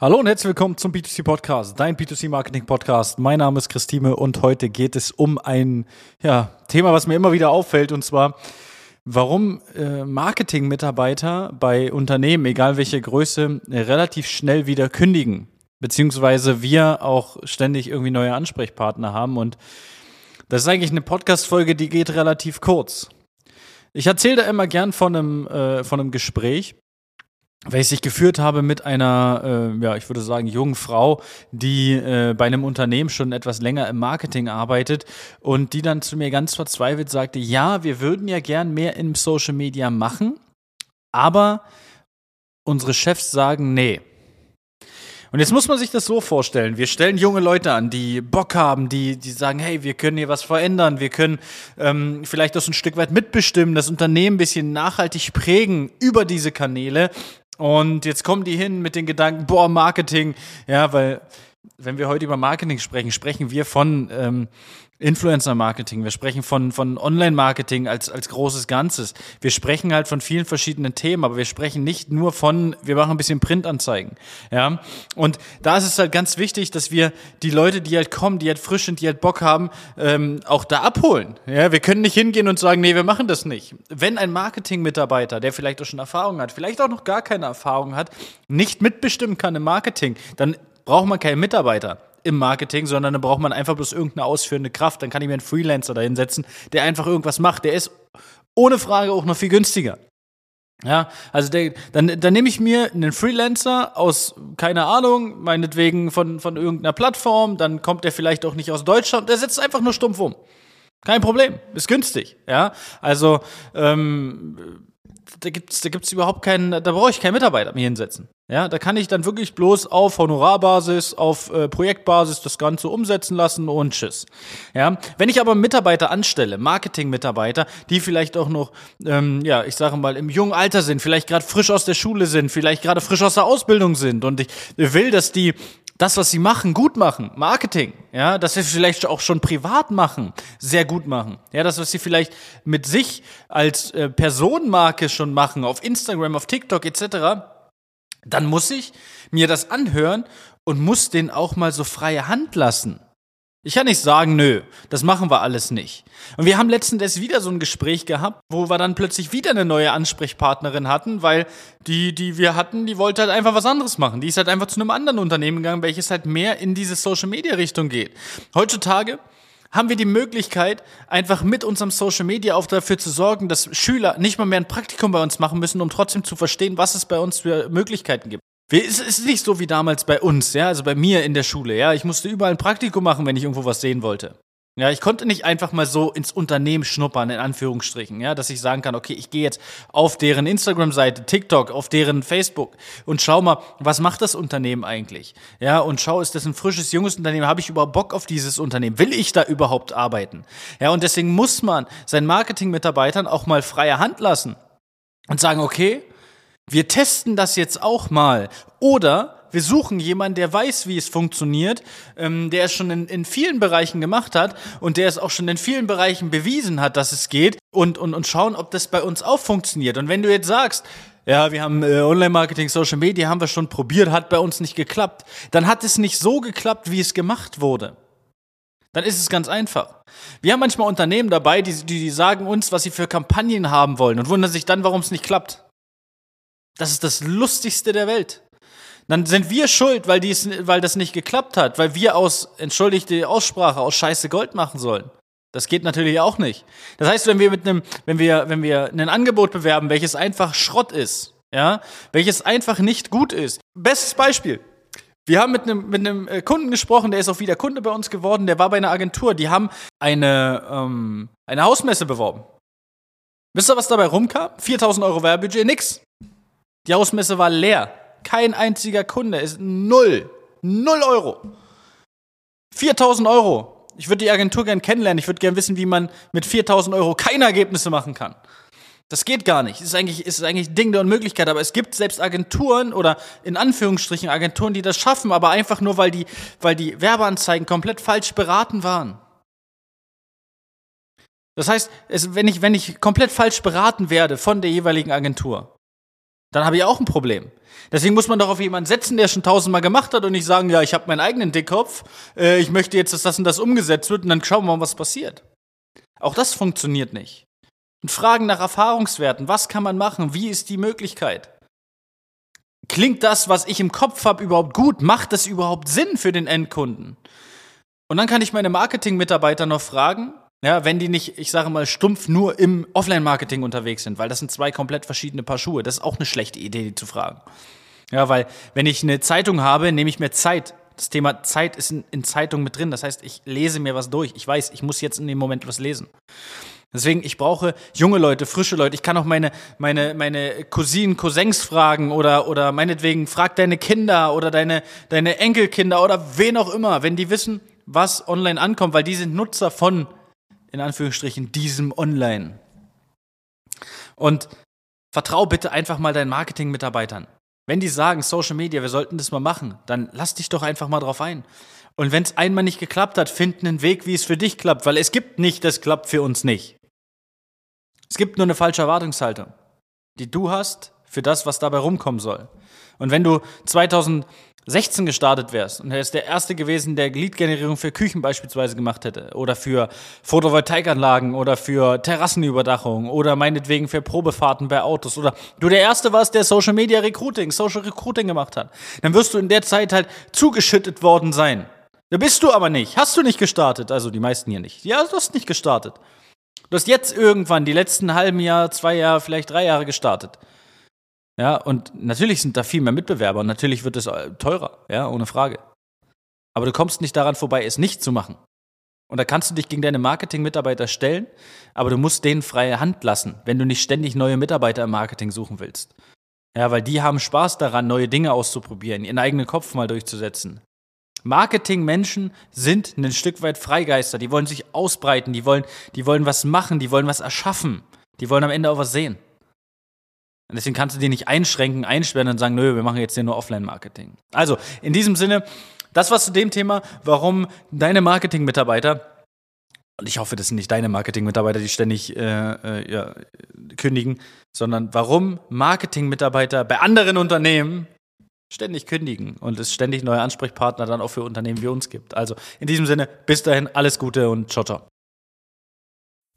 Hallo und herzlich willkommen zum B2C Podcast, dein B2C Marketing Podcast. Mein Name ist Christine und heute geht es um ein ja, Thema, was mir immer wieder auffällt und zwar, warum äh, Marketing-Mitarbeiter bei Unternehmen, egal welche Größe, relativ schnell wieder kündigen, beziehungsweise wir auch ständig irgendwie neue Ansprechpartner haben und das ist eigentlich eine Podcast-Folge, die geht relativ kurz. Ich erzähle da immer gern von einem, äh, von einem Gespräch, welches ich geführt habe mit einer, äh, ja, ich würde sagen, jungen Frau, die äh, bei einem Unternehmen schon etwas länger im Marketing arbeitet und die dann zu mir ganz verzweifelt sagte, ja, wir würden ja gern mehr im Social Media machen, aber unsere Chefs sagen, nee. Und jetzt muss man sich das so vorstellen. Wir stellen junge Leute an, die Bock haben, die, die sagen, hey, wir können hier was verändern, wir können ähm, vielleicht das ein Stück weit mitbestimmen, das Unternehmen ein bisschen nachhaltig prägen über diese Kanäle. Und jetzt kommen die hin mit den Gedanken, boah, Marketing, ja, weil wenn wir heute über Marketing sprechen, sprechen wir von ähm, Influencer-Marketing, wir sprechen von, von Online-Marketing als, als großes Ganzes. Wir sprechen halt von vielen verschiedenen Themen, aber wir sprechen nicht nur von, wir machen ein bisschen Printanzeigen. Ja? Und da ist es halt ganz wichtig, dass wir die Leute, die halt kommen, die halt frisch sind, die halt Bock haben, ähm, auch da abholen. Ja? Wir können nicht hingehen und sagen, nee, wir machen das nicht. Wenn ein Marketing-Mitarbeiter, der vielleicht auch schon Erfahrung hat, vielleicht auch noch gar keine Erfahrung hat, nicht mitbestimmen kann im Marketing, dann braucht man keinen Mitarbeiter im Marketing, sondern dann braucht man einfach bloß irgendeine ausführende Kraft. Dann kann ich mir einen Freelancer da hinsetzen, der einfach irgendwas macht. Der ist ohne Frage auch noch viel günstiger. Ja, also der, dann, dann nehme ich mir einen Freelancer aus, keine Ahnung, meinetwegen von, von irgendeiner Plattform, dann kommt der vielleicht auch nicht aus Deutschland, der setzt einfach nur stumpf um. Kein Problem, ist günstig, ja. Also ähm, da gibt's, da gibt's überhaupt keinen, da brauche ich keinen Mitarbeiter mir hinsetzen. Ja, da kann ich dann wirklich bloß auf Honorarbasis, auf äh, Projektbasis das Ganze umsetzen lassen und tschüss. Ja, wenn ich aber Mitarbeiter anstelle, Marketing-Mitarbeiter, die vielleicht auch noch, ähm, ja, ich sage mal, im jungen Alter sind, vielleicht gerade frisch aus der Schule sind, vielleicht gerade frisch aus der Ausbildung sind und ich will, dass die das, was sie machen, gut machen, Marketing, ja, dass sie vielleicht auch schon privat machen, sehr gut machen, ja, das, was sie vielleicht mit sich als äh, Personenmarke schon machen, auf Instagram, auf TikTok etc., dann muss ich mir das anhören und muss den auch mal so freie Hand lassen. Ich kann nicht sagen, nö, das machen wir alles nicht. Und wir haben letztens wieder so ein Gespräch gehabt, wo wir dann plötzlich wieder eine neue Ansprechpartnerin hatten, weil die, die wir hatten, die wollte halt einfach was anderes machen. Die ist halt einfach zu einem anderen Unternehmen gegangen, welches halt mehr in diese Social Media Richtung geht. Heutzutage haben wir die Möglichkeit, einfach mit unserem Social Media auch dafür zu sorgen, dass Schüler nicht mal mehr ein Praktikum bei uns machen müssen, um trotzdem zu verstehen, was es bei uns für Möglichkeiten gibt. Es ist nicht so wie damals bei uns, ja, also bei mir in der Schule, ja. Ich musste überall ein Praktikum machen, wenn ich irgendwo was sehen wollte. Ja, ich konnte nicht einfach mal so ins Unternehmen schnuppern, in Anführungsstrichen, ja, dass ich sagen kann, okay, ich gehe jetzt auf deren Instagram-Seite, TikTok, auf deren Facebook und schau mal, was macht das Unternehmen eigentlich? Ja, und schau, ist das ein frisches, junges Unternehmen? Habe ich überhaupt Bock auf dieses Unternehmen? Will ich da überhaupt arbeiten? Ja, und deswegen muss man seinen Marketing-Mitarbeitern auch mal freie Hand lassen und sagen, okay, wir testen das jetzt auch mal. Oder wir suchen jemanden, der weiß, wie es funktioniert, ähm, der es schon in, in vielen Bereichen gemacht hat und der es auch schon in vielen Bereichen bewiesen hat, dass es geht und, und, und schauen, ob das bei uns auch funktioniert. Und wenn du jetzt sagst, ja, wir haben äh, Online-Marketing, Social Media, haben wir schon probiert, hat bei uns nicht geklappt, dann hat es nicht so geklappt, wie es gemacht wurde. Dann ist es ganz einfach. Wir haben manchmal Unternehmen dabei, die, die, die sagen uns, was sie für Kampagnen haben wollen und wundern sich dann, warum es nicht klappt. Das ist das Lustigste der Welt. Dann sind wir schuld, weil, dies, weil das nicht geklappt hat, weil wir aus, entschuldigt die Aussprache, aus Scheiße Gold machen sollen. Das geht natürlich auch nicht. Das heißt, wenn wir mit einem, wenn wir, wenn wir ein Angebot bewerben, welches einfach Schrott ist, ja, welches einfach nicht gut ist. Bestes Beispiel. Wir haben mit einem, mit einem äh, Kunden gesprochen, der ist auch wieder Kunde bei uns geworden, der war bei einer Agentur, die haben eine, ähm, eine Hausmesse beworben. Wisst ihr, was dabei rumkam? 4000 Euro Werbebudget, nix. Die Hausmesse war leer. Kein einziger Kunde. Ist null. Null Euro. 4000 Euro. Ich würde die Agentur gern kennenlernen. Ich würde gern wissen, wie man mit 4000 Euro keine Ergebnisse machen kann. Das geht gar nicht. Ist eigentlich, ist eigentlich Ding der Unmöglichkeit. Aber es gibt selbst Agenturen oder in Anführungsstrichen Agenturen, die das schaffen, aber einfach nur, weil die, weil die Werbeanzeigen komplett falsch beraten waren. Das heißt, es, wenn, ich, wenn ich komplett falsch beraten werde von der jeweiligen Agentur, Dann habe ich auch ein Problem. Deswegen muss man doch auf jemanden setzen, der schon tausendmal gemacht hat und nicht sagen, ja, ich habe meinen eigenen Dickkopf, äh, ich möchte jetzt, dass das und das umgesetzt wird und dann schauen wir mal, was passiert. Auch das funktioniert nicht. Und Fragen nach Erfahrungswerten, was kann man machen, wie ist die Möglichkeit? Klingt das, was ich im Kopf habe, überhaupt gut? Macht das überhaupt Sinn für den Endkunden? Und dann kann ich meine Marketing-Mitarbeiter noch fragen, ja, wenn die nicht, ich sage mal, stumpf nur im Offline-Marketing unterwegs sind, weil das sind zwei komplett verschiedene Paar Schuhe. Das ist auch eine schlechte Idee, die zu fragen. Ja, weil wenn ich eine Zeitung habe, nehme ich mir Zeit. Das Thema Zeit ist in, in Zeitungen mit drin. Das heißt, ich lese mir was durch. Ich weiß, ich muss jetzt in dem Moment was lesen. Deswegen, ich brauche junge Leute, frische Leute. Ich kann auch meine, meine, meine Cousinen, Cousins fragen oder, oder meinetwegen frag deine Kinder oder deine, deine Enkelkinder oder wen auch immer, wenn die wissen, was online ankommt, weil die sind Nutzer von in Anführungsstrichen, diesem Online. Und vertrau bitte einfach mal deinen Marketing-Mitarbeitern. Wenn die sagen, Social Media, wir sollten das mal machen, dann lass dich doch einfach mal drauf ein. Und wenn es einmal nicht geklappt hat, find einen Weg, wie es für dich klappt, weil es gibt nicht, das klappt für uns nicht. Es gibt nur eine falsche Erwartungshaltung, die du hast für das, was dabei rumkommen soll. Und wenn du 2000 16 gestartet wärst und ist der Erste gewesen, der Lead-Generierung für Küchen beispielsweise gemacht hätte oder für Photovoltaikanlagen oder für Terrassenüberdachung oder meinetwegen für Probefahrten bei Autos oder du der Erste warst, der Social Media Recruiting, Social Recruiting gemacht hat, dann wirst du in der Zeit halt zugeschüttet worden sein. Da bist du aber nicht. Hast du nicht gestartet? Also die meisten hier nicht. Ja, du hast nicht gestartet. Du hast jetzt irgendwann die letzten halben Jahr, zwei Jahre, vielleicht drei Jahre gestartet. Ja, und natürlich sind da viel mehr Mitbewerber und natürlich wird es äh, teurer, ja, ohne Frage. Aber du kommst nicht daran vorbei, es nicht zu machen. Und da kannst du dich gegen deine Marketing-Mitarbeiter stellen, aber du musst denen freie Hand lassen, wenn du nicht ständig neue Mitarbeiter im Marketing suchen willst. Ja, weil die haben Spaß daran, neue Dinge auszuprobieren, ihren eigenen Kopf mal durchzusetzen. Marketing-Menschen sind ein Stück weit Freigeister, die wollen sich ausbreiten, die wollen, die wollen was machen, die wollen was erschaffen, die wollen am Ende auch was sehen. Und deswegen kannst du die nicht einschränken, einsperren und sagen, nö, wir machen jetzt hier nur Offline-Marketing. Also, in diesem Sinne, das war zu dem Thema, warum deine Marketing-Mitarbeiter, und ich hoffe, das sind nicht deine Marketing-Mitarbeiter, die ständig äh, äh, ja, kündigen, sondern warum Marketing-Mitarbeiter bei anderen Unternehmen ständig kündigen und es ständig neue Ansprechpartner dann auch für Unternehmen wie uns gibt. Also in diesem Sinne, bis dahin, alles Gute und ciao, ciao.